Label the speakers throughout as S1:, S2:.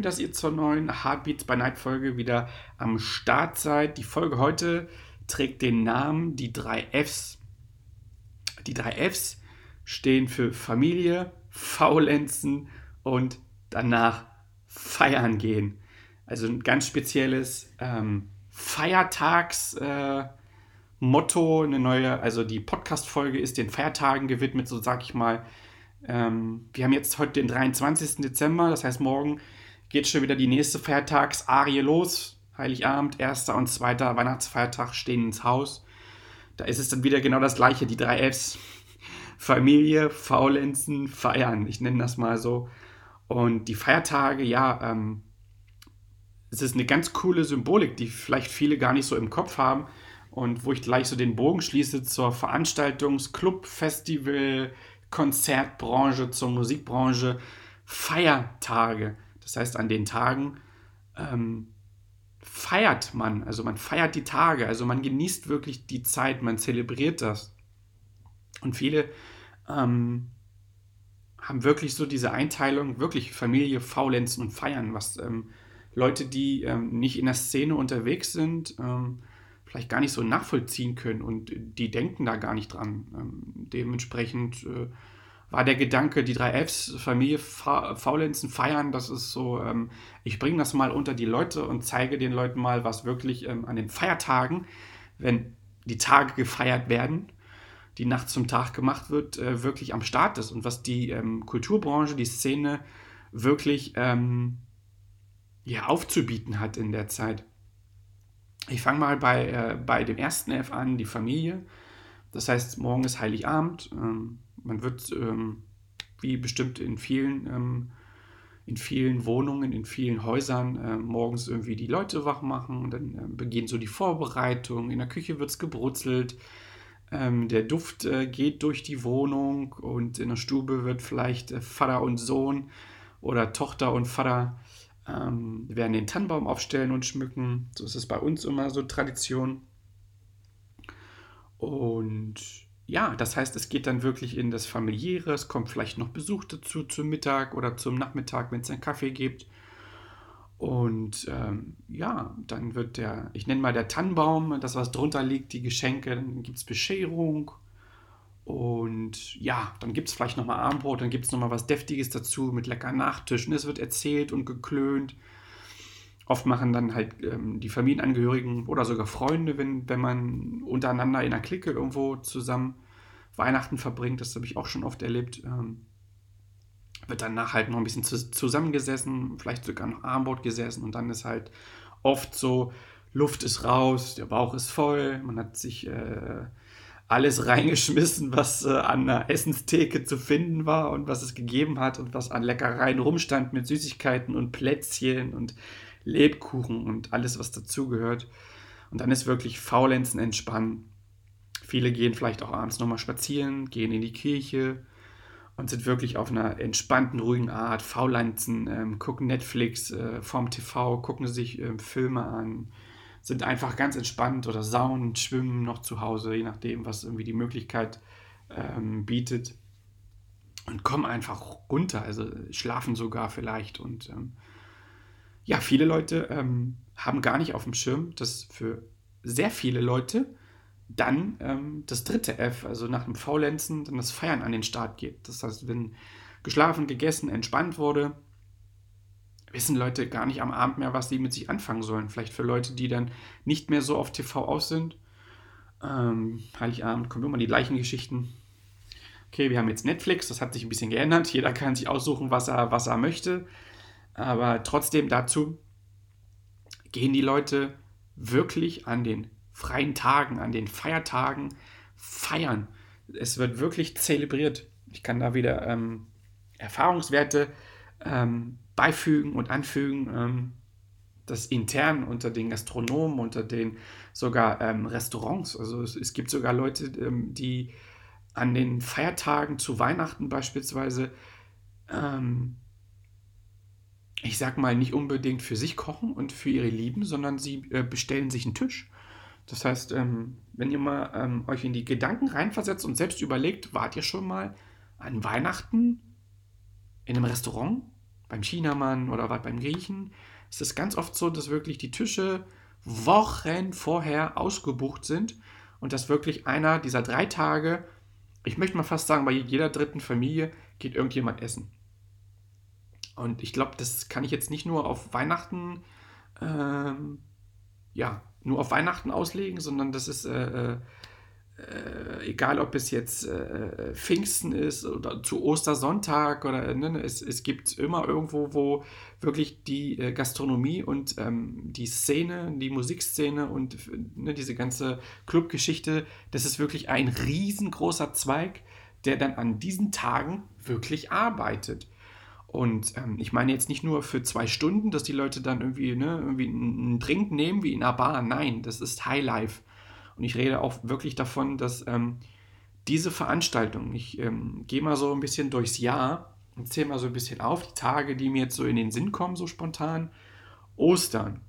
S1: Schön, dass ihr zur neuen Heartbeats by Night Folge wieder am Start seid. Die Folge heute trägt den Namen Die drei Fs. Die drei Fs stehen für Familie, Faulenzen und danach feiern gehen. Also ein ganz spezielles ähm, Feiertags- äh, eine neue, also die Podcast-Folge ist den Feiertagen gewidmet, so sag ich mal. Ähm, wir haben jetzt heute den 23. Dezember, das heißt, morgen geht schon wieder die nächste Feiertagsarie los. Heiligabend, erster und zweiter Weihnachtsfeiertag stehen ins Haus. Da ist es dann wieder genau das gleiche, die drei Fs. Familie, Faulenzen, Feiern. Ich nenne das mal so. Und die Feiertage, ja, ähm, es ist eine ganz coole Symbolik, die vielleicht viele gar nicht so im Kopf haben. Und wo ich gleich so den Bogen schließe zur Veranstaltungs-, Club-, Festival-, Konzertbranche, zur Musikbranche. Feiertage. Das heißt, an den Tagen ähm, feiert man, also man feiert die Tage, also man genießt wirklich die Zeit, man zelebriert das. Und viele ähm, haben wirklich so diese Einteilung, wirklich Familie, Faulenzen und Feiern, was ähm, Leute, die ähm, nicht in der Szene unterwegs sind, ähm, vielleicht gar nicht so nachvollziehen können und die denken da gar nicht dran. Ähm, dementsprechend äh, war der Gedanke, die drei Fs, Familie, Fa Faulenzen, Feiern, das ist so, ähm, ich bringe das mal unter die Leute und zeige den Leuten mal, was wirklich ähm, an den Feiertagen, wenn die Tage gefeiert werden, die Nacht zum Tag gemacht wird, äh, wirklich am Start ist und was die ähm, Kulturbranche, die Szene wirklich ähm, ja, aufzubieten hat in der Zeit. Ich fange mal bei, äh, bei dem ersten F an, die Familie. Das heißt, morgen ist Heiligabend. Ähm, man wird, ähm, wie bestimmt in vielen, ähm, in vielen Wohnungen, in vielen Häusern, äh, morgens irgendwie die Leute wach machen und dann äh, beginnt so die Vorbereitung. In der Küche wird es gebrutzelt. Ähm, der Duft äh, geht durch die Wohnung und in der Stube wird vielleicht äh, Vater und Sohn oder Tochter und Vater ähm, werden den Tannenbaum aufstellen und schmücken. So ist es bei uns immer so Tradition. Und ja, das heißt, es geht dann wirklich in das Familiäre, es kommt vielleicht noch Besuch dazu zum Mittag oder zum Nachmittag, wenn es einen Kaffee gibt. Und ähm, ja, dann wird der, ich nenne mal der Tannenbaum, das was drunter liegt, die Geschenke, dann gibt es Bescherung. Und ja, dann gibt es vielleicht nochmal Abendbrot, dann gibt es nochmal was Deftiges dazu mit lecker Nachtischen. Es wird erzählt und geklönt. Oft machen dann halt ähm, die Familienangehörigen oder sogar Freunde, wenn, wenn man untereinander in einer Clique irgendwo zusammen Weihnachten verbringt, das habe ich auch schon oft erlebt, ähm, wird danach halt noch ein bisschen zu, zusammengesessen, vielleicht sogar noch Armbrot gesessen und dann ist halt oft so, Luft ist raus, der Bauch ist voll, man hat sich äh, alles reingeschmissen, was äh, an der Essenstheke zu finden war und was es gegeben hat und was an Leckereien rumstand mit Süßigkeiten und Plätzchen und Lebkuchen und alles, was dazugehört. Und dann ist wirklich Faulenzen entspannen. Viele gehen vielleicht auch abends nochmal spazieren, gehen in die Kirche und sind wirklich auf einer entspannten, ruhigen Art. Faulenzen, ähm, gucken Netflix äh, vorm TV, gucken sich äh, Filme an, sind einfach ganz entspannt oder saunen, schwimmen noch zu Hause, je nachdem, was irgendwie die Möglichkeit ähm, bietet. Und kommen einfach runter, also schlafen sogar vielleicht und ähm, ja, viele Leute ähm, haben gar nicht auf dem Schirm, dass für sehr viele Leute dann ähm, das dritte F, also nach dem Faulenzen, dann das Feiern an den Start geht. Das heißt, wenn geschlafen, gegessen, entspannt wurde, wissen Leute gar nicht am Abend mehr, was sie mit sich anfangen sollen. Vielleicht für Leute, die dann nicht mehr so auf TV aus sind. Ähm, Heiligabend kommen immer die gleichen Geschichten. Okay, wir haben jetzt Netflix, das hat sich ein bisschen geändert. Jeder kann sich aussuchen, was er, was er möchte. Aber trotzdem dazu gehen die Leute wirklich an den freien Tagen, an den Feiertagen feiern. es wird wirklich zelebriert. Ich kann da wieder ähm, Erfahrungswerte ähm, beifügen und anfügen. Ähm, das intern unter den Gastronomen, unter den sogar ähm, Restaurants. Also es, es, gibt sogar Leute, ähm, die an den Feiertagen zu Weihnachten beispielsweise, ähm, ich sag mal, nicht unbedingt für sich kochen und für ihre Lieben, sondern sie äh, bestellen sich einen Tisch. Das heißt, ähm, wenn ihr mal ähm, euch in die Gedanken reinversetzt und selbst überlegt, wart ihr schon mal an Weihnachten in einem Restaurant, beim Chinamann oder wart beim Griechen, ist es ganz oft so, dass wirklich die Tische Wochen vorher ausgebucht sind und dass wirklich einer dieser drei Tage, ich möchte mal fast sagen, bei jeder dritten Familie geht irgendjemand essen. Und ich glaube, das kann ich jetzt nicht nur auf Weihnachten, ähm, ja, nur auf Weihnachten auslegen, sondern das ist äh, äh, äh, egal ob es jetzt äh, Pfingsten ist oder zu Ostersonntag oder ne, es, es gibt immer irgendwo, wo wirklich die äh, Gastronomie und ähm, die Szene, die Musikszene und ne, diese ganze Clubgeschichte, das ist wirklich ein riesengroßer Zweig, der dann an diesen Tagen wirklich arbeitet. Und ähm, ich meine jetzt nicht nur für zwei Stunden, dass die Leute dann irgendwie, ne, irgendwie einen Drink nehmen wie in einer Bar. Nein, das ist Highlife. Und ich rede auch wirklich davon, dass ähm, diese Veranstaltung, ich ähm, gehe mal so ein bisschen durchs Jahr und zähle mal so ein bisschen auf, die Tage, die mir jetzt so in den Sinn kommen, so spontan. Ostern.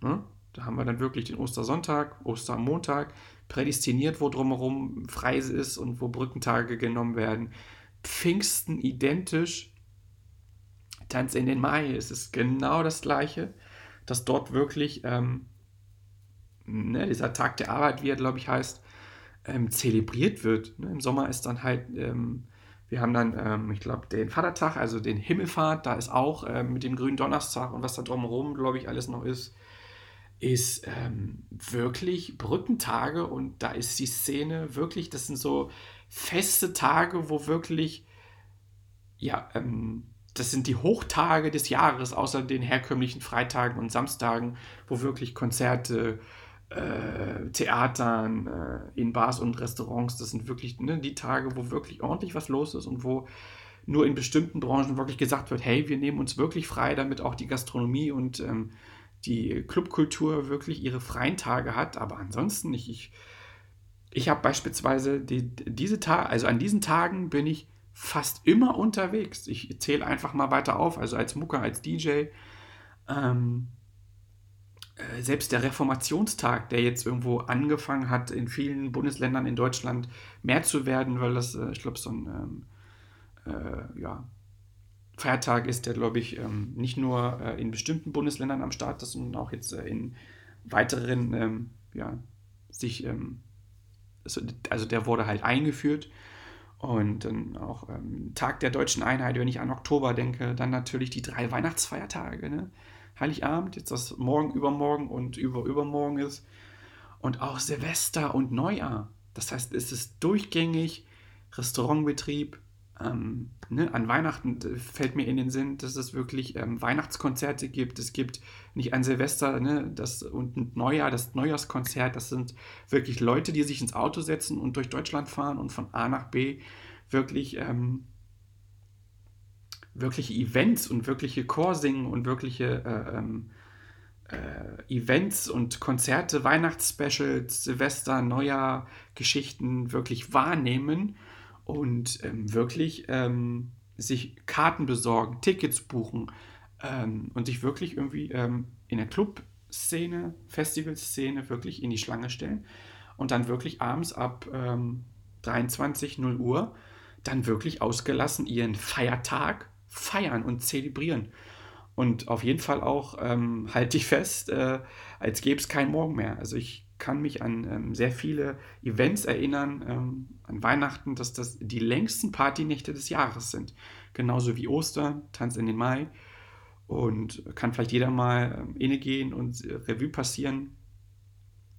S1: Ne? Da haben wir dann wirklich den Ostersonntag, Ostermontag, prädestiniert, wo drumherum frei ist und wo Brückentage genommen werden. Pfingsten identisch. Tanz in den Mai, es ist genau das Gleiche, dass dort wirklich ähm, ne, dieser Tag der Arbeit, wie er, glaube ich, heißt, ähm, zelebriert wird. Ne? Im Sommer ist dann halt, ähm, wir haben dann, ähm, ich glaube, den Vatertag, also den Himmelfahrt, da ist auch ähm, mit dem grünen Donnerstag und was da drumherum, glaube ich, alles noch ist, ist ähm, wirklich Brückentage und da ist die Szene wirklich, das sind so feste Tage, wo wirklich, ja, ähm, das sind die Hochtage des Jahres, außer den herkömmlichen Freitagen und Samstagen, wo wirklich Konzerte, äh, Theatern, äh, in Bars und Restaurants. Das sind wirklich ne, die Tage, wo wirklich ordentlich was los ist und wo nur in bestimmten Branchen wirklich gesagt wird, hey, wir nehmen uns wirklich frei, damit auch die Gastronomie und ähm, die Clubkultur wirklich ihre freien Tage hat. Aber ansonsten, ich, ich, ich habe beispielsweise die, diese Tage, also an diesen Tagen bin ich fast immer unterwegs. Ich zähle einfach mal weiter auf, also als Mucker, als DJ. Ähm, äh, selbst der Reformationstag, der jetzt irgendwo angefangen hat, in vielen Bundesländern in Deutschland mehr zu werden, weil das, äh, ich glaube, so ein ähm, äh, ja, Feiertag ist, der, glaube ich, ähm, nicht nur äh, in bestimmten Bundesländern am Start ist, sondern auch jetzt äh, in weiteren, ähm, ja, sich, ähm, also der wurde halt eingeführt. Und dann auch ähm, Tag der deutschen Einheit, wenn ich an Oktober denke, dann natürlich die drei Weihnachtsfeiertage. Ne? Heiligabend, jetzt das morgen, übermorgen und über übermorgen ist. Und auch Silvester und Neujahr. Das heißt, es ist durchgängig Restaurantbetrieb. Ähm, ne, an Weihnachten fällt mir in den Sinn, dass es wirklich ähm, Weihnachtskonzerte gibt. Es gibt nicht ein Silvester ne, das, und ein Neujahr, das Neujahrskonzert. Das sind wirklich Leute, die sich ins Auto setzen und durch Deutschland fahren und von A nach B wirklich ähm, wirkliche Events und wirkliche Chorsingen und wirkliche äh, ähm, äh, Events und Konzerte, Weihnachtsspecials, Silvester, Neujahr, Geschichten wirklich wahrnehmen und ähm, wirklich ähm, sich Karten besorgen, Tickets buchen ähm, und sich wirklich irgendwie ähm, in der Clubszene, Festivalszene wirklich in die Schlange stellen und dann wirklich abends ab 23, ähm, 0 Uhr dann wirklich ausgelassen ihren Feiertag feiern und zelebrieren. Und auf jeden Fall auch ähm, halte ich fest, äh, als gäbe es keinen Morgen mehr. Also ich kann mich an ähm, sehr viele Events erinnern, ähm, an Weihnachten, dass das die längsten Partynächte des Jahres sind. Genauso wie Ostern, Tanz in den Mai. Und kann vielleicht jeder mal ähm, inne gehen und äh, Revue passieren.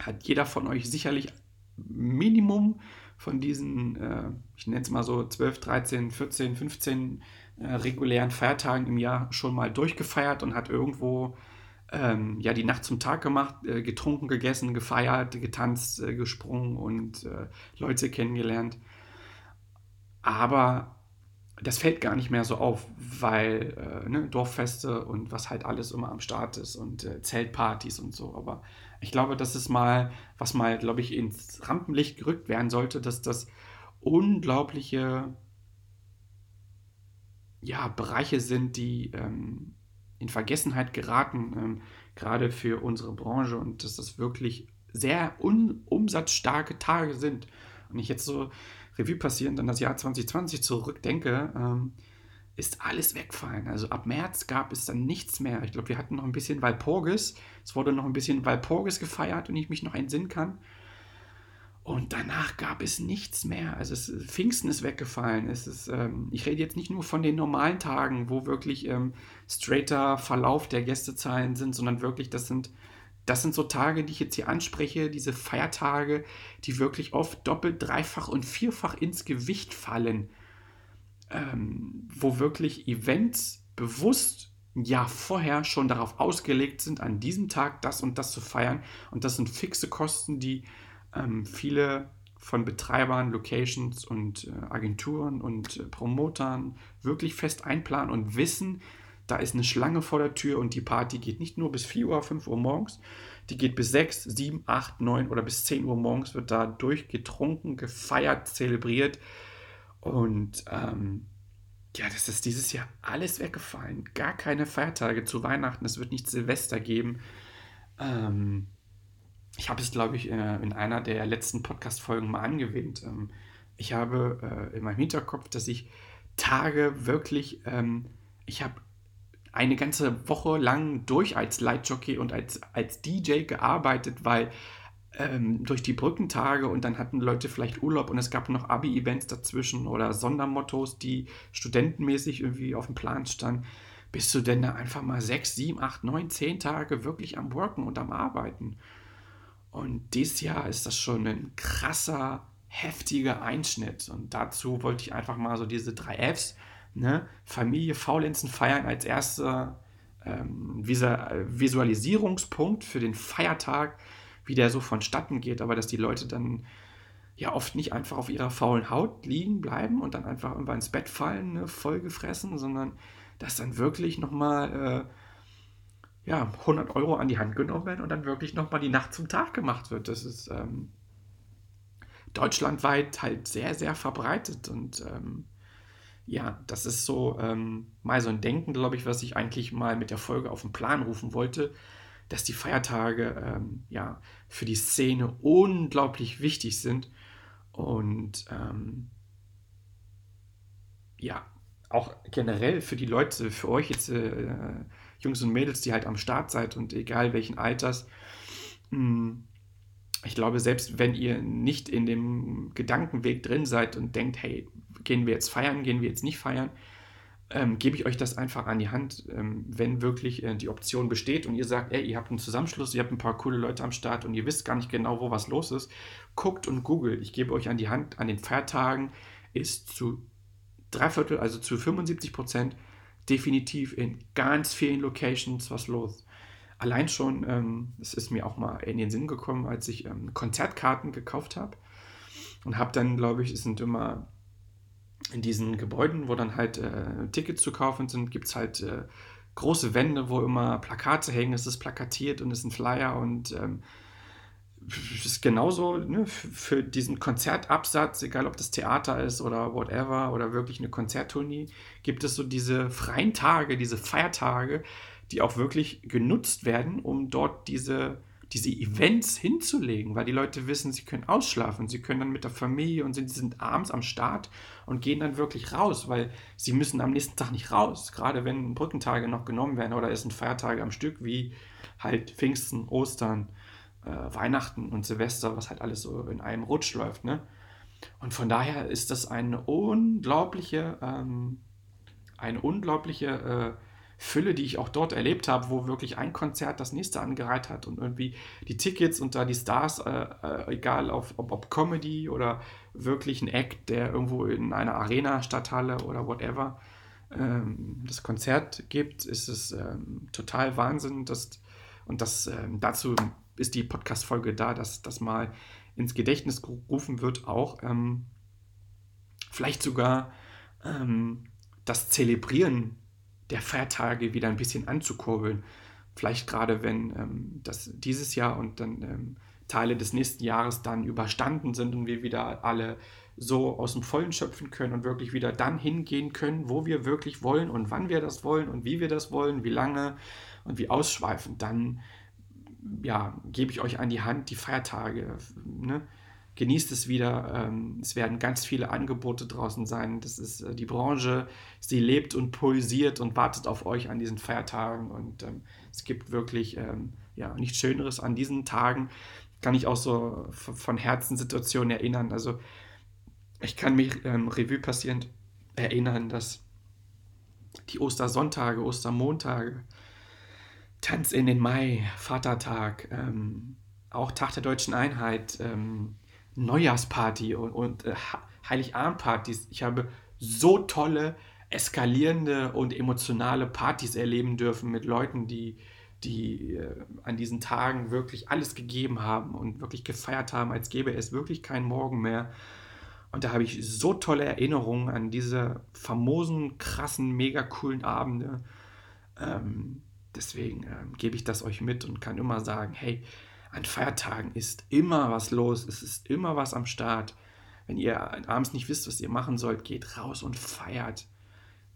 S1: Hat jeder von euch sicherlich Minimum von diesen, äh, ich nenne es mal so 12, 13, 14, 15 äh, regulären Feiertagen im Jahr schon mal durchgefeiert und hat irgendwo ähm, ja, die Nacht zum Tag gemacht, äh, getrunken, gegessen, gefeiert, getanzt, äh, gesprungen und äh, Leute kennengelernt. Aber das fällt gar nicht mehr so auf, weil äh, ne, Dorffeste und was halt alles immer am Start ist und äh, Zeltpartys und so. Aber ich glaube, das ist mal, was mal, glaube ich, ins Rampenlicht gerückt werden sollte, dass das unglaubliche ja, Bereiche sind, die ähm, in Vergessenheit geraten, ähm, gerade für unsere Branche und dass das wirklich sehr umsatzstarke Tage sind. Und ich jetzt so Revue passieren, dann das Jahr 2020 zurückdenke, ähm, ist alles wegfallen. Also ab März gab es dann nichts mehr. Ich glaube, wir hatten noch ein bisschen Walpurgis. Es wurde noch ein bisschen Walpurgis gefeiert, wenn ich mich noch entsinnen kann. Und danach gab es nichts mehr. Also es, Pfingsten ist weggefallen. Es ist, ähm, ich rede jetzt nicht nur von den normalen Tagen, wo wirklich ähm, straighter Verlauf der Gästezahlen sind, sondern wirklich, das sind das sind so Tage, die ich jetzt hier anspreche, diese Feiertage, die wirklich oft doppelt, dreifach und vierfach ins Gewicht fallen, ähm, wo wirklich Events bewusst ein Jahr vorher schon darauf ausgelegt sind, an diesem Tag das und das zu feiern. Und das sind fixe Kosten, die ähm, viele von Betreibern, Locations und äh, Agenturen und äh, Promotern wirklich fest einplanen und wissen, da ist eine Schlange vor der Tür und die Party geht nicht nur bis 4 Uhr, 5 Uhr morgens, die geht bis 6, 7, 8, 9 oder bis 10 Uhr morgens, wird da durchgetrunken, gefeiert, zelebriert. Und ähm, ja, das ist dieses Jahr alles weggefallen. Gar keine Feiertage zu Weihnachten, es wird nicht Silvester geben. Ähm, ich habe es, glaube ich, äh, in einer der letzten Podcast-Folgen mal angewähnt. Ähm, ich habe äh, in meinem Hinterkopf, dass ich Tage wirklich, ähm, ich habe eine ganze Woche lang durch als Lightjockey und als, als DJ gearbeitet, weil ähm, durch die Brückentage und dann hatten Leute vielleicht Urlaub und es gab noch Abi-Events dazwischen oder Sondermottos, die studentenmäßig irgendwie auf dem Plan standen. Bist du denn da einfach mal sechs, sieben, acht, neun, zehn Tage wirklich am Worken und am Arbeiten? Und dieses Jahr ist das schon ein krasser, heftiger Einschnitt. Und dazu wollte ich einfach mal so diese drei Fs ne, Familie Faulenzen feiern als erster ähm, Visualisierungspunkt für den Feiertag, wie der so vonstatten geht, aber dass die Leute dann ja oft nicht einfach auf ihrer faulen Haut liegen bleiben und dann einfach irgendwann ins Bett fallen, ne, voll gefressen, sondern dass dann wirklich nochmal äh, ja, 100 Euro an die Hand genommen werden und dann wirklich nochmal die Nacht zum Tag gemacht wird. Das ist ähm, deutschlandweit halt sehr, sehr verbreitet und ähm, ja, das ist so ähm, mal so ein Denken, glaube ich, was ich eigentlich mal mit der Folge auf den Plan rufen wollte, dass die Feiertage ähm, ja für die Szene unglaublich wichtig sind und ähm, ja, auch generell für die Leute, für euch jetzt äh, Jungs und Mädels, die halt am Start seid und egal welchen Alters, hm, ich glaube, selbst wenn ihr nicht in dem Gedankenweg drin seid und denkt, hey, gehen wir jetzt feiern, gehen wir jetzt nicht feiern, ähm, gebe ich euch das einfach an die Hand, ähm, wenn wirklich äh, die Option besteht und ihr sagt, ey, ihr habt einen Zusammenschluss, ihr habt ein paar coole Leute am Start und ihr wisst gar nicht genau, wo was los ist, guckt und googelt. Ich gebe euch an die Hand, an den Feiertagen ist zu drei Viertel, also zu 75 Prozent definitiv in ganz vielen Locations was los. Allein schon, ähm, es ist mir auch mal in den Sinn gekommen, als ich ähm, Konzertkarten gekauft habe und habe dann, glaube ich, es sind immer in diesen Gebäuden, wo dann halt äh, Tickets zu kaufen sind, gibt es halt äh, große Wände, wo immer Plakate hängen, es ist plakatiert und es ein Flyer und ähm, ist genauso ne, für diesen Konzertabsatz, egal ob das Theater ist oder whatever oder wirklich eine Konzerttournee, gibt es so diese freien Tage, diese Feiertage, die auch wirklich genutzt werden, um dort diese diese Events hinzulegen, weil die Leute wissen, sie können ausschlafen, sie können dann mit der Familie und sind, sind abends am Start und gehen dann wirklich raus, weil sie müssen am nächsten Tag nicht raus, gerade wenn Brückentage noch genommen werden oder es sind Feiertage am Stück wie halt Pfingsten, Ostern, äh, Weihnachten und Silvester, was halt alles so in einem Rutsch läuft. Ne? Und von daher ist das eine unglaubliche, ähm, eine unglaubliche äh, Fülle, die ich auch dort erlebt habe, wo wirklich ein Konzert das nächste angereiht hat und irgendwie die Tickets und da die Stars, äh, äh, egal auf, ob, ob Comedy oder wirklich ein Act, der irgendwo in einer Arena, Stadthalle oder whatever ähm, das Konzert gibt, ist es ähm, total Wahnsinn. Dass, und das, ähm, dazu ist die Podcast-Folge da, dass das mal ins Gedächtnis gerufen wird, auch. Ähm, vielleicht sogar ähm, das Zelebrieren der Feiertage wieder ein bisschen anzukurbeln. Vielleicht gerade, wenn ähm, das dieses Jahr und dann ähm, Teile des nächsten Jahres dann überstanden sind und wir wieder alle so aus dem Vollen schöpfen können und wirklich wieder dann hingehen können, wo wir wirklich wollen und wann wir das wollen und wie wir das wollen, wie lange und wie ausschweifend, dann ja, gebe ich euch an die Hand die Feiertage. Ne? Genießt es wieder. Ähm, es werden ganz viele Angebote draußen sein. Das ist äh, die Branche, sie lebt und pulsiert und wartet auf euch an diesen Feiertagen. Und ähm, es gibt wirklich ähm, ja, nichts Schöneres an diesen Tagen. Kann ich auch so von Herzenssituationen erinnern. Also ich kann mich Revue passierend erinnern, dass die Ostersonntage, Ostermontage, Tanz in den Mai, Vatertag, ähm, auch Tag der Deutschen Einheit, ähm, Neujahrsparty und, und äh, Heiligabendpartys. Ich habe so tolle, eskalierende und emotionale Partys erleben dürfen mit Leuten, die, die äh, an diesen Tagen wirklich alles gegeben haben und wirklich gefeiert haben, als gäbe es wirklich keinen Morgen mehr. Und da habe ich so tolle Erinnerungen an diese famosen, krassen, mega coolen Abende. Ähm, deswegen ähm, gebe ich das euch mit und kann immer sagen, hey, an Feiertagen ist immer was los, es ist immer was am Start. Wenn ihr abends nicht wisst, was ihr machen sollt, geht raus und feiert.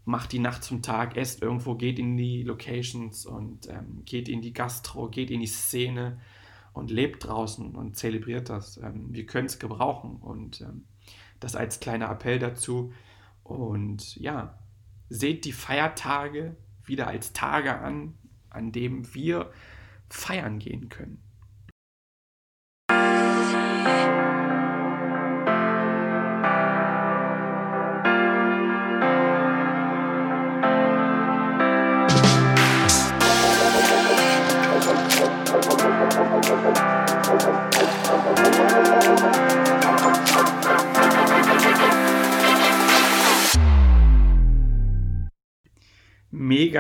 S1: Macht die Nacht zum Tag, esst irgendwo, geht in die Locations und ähm, geht in die Gastro, geht in die Szene und lebt draußen und zelebriert das. Ähm, wir können es gebrauchen und ähm, das als kleiner Appell dazu. Und ja, seht die Feiertage wieder als Tage an, an dem wir feiern gehen können.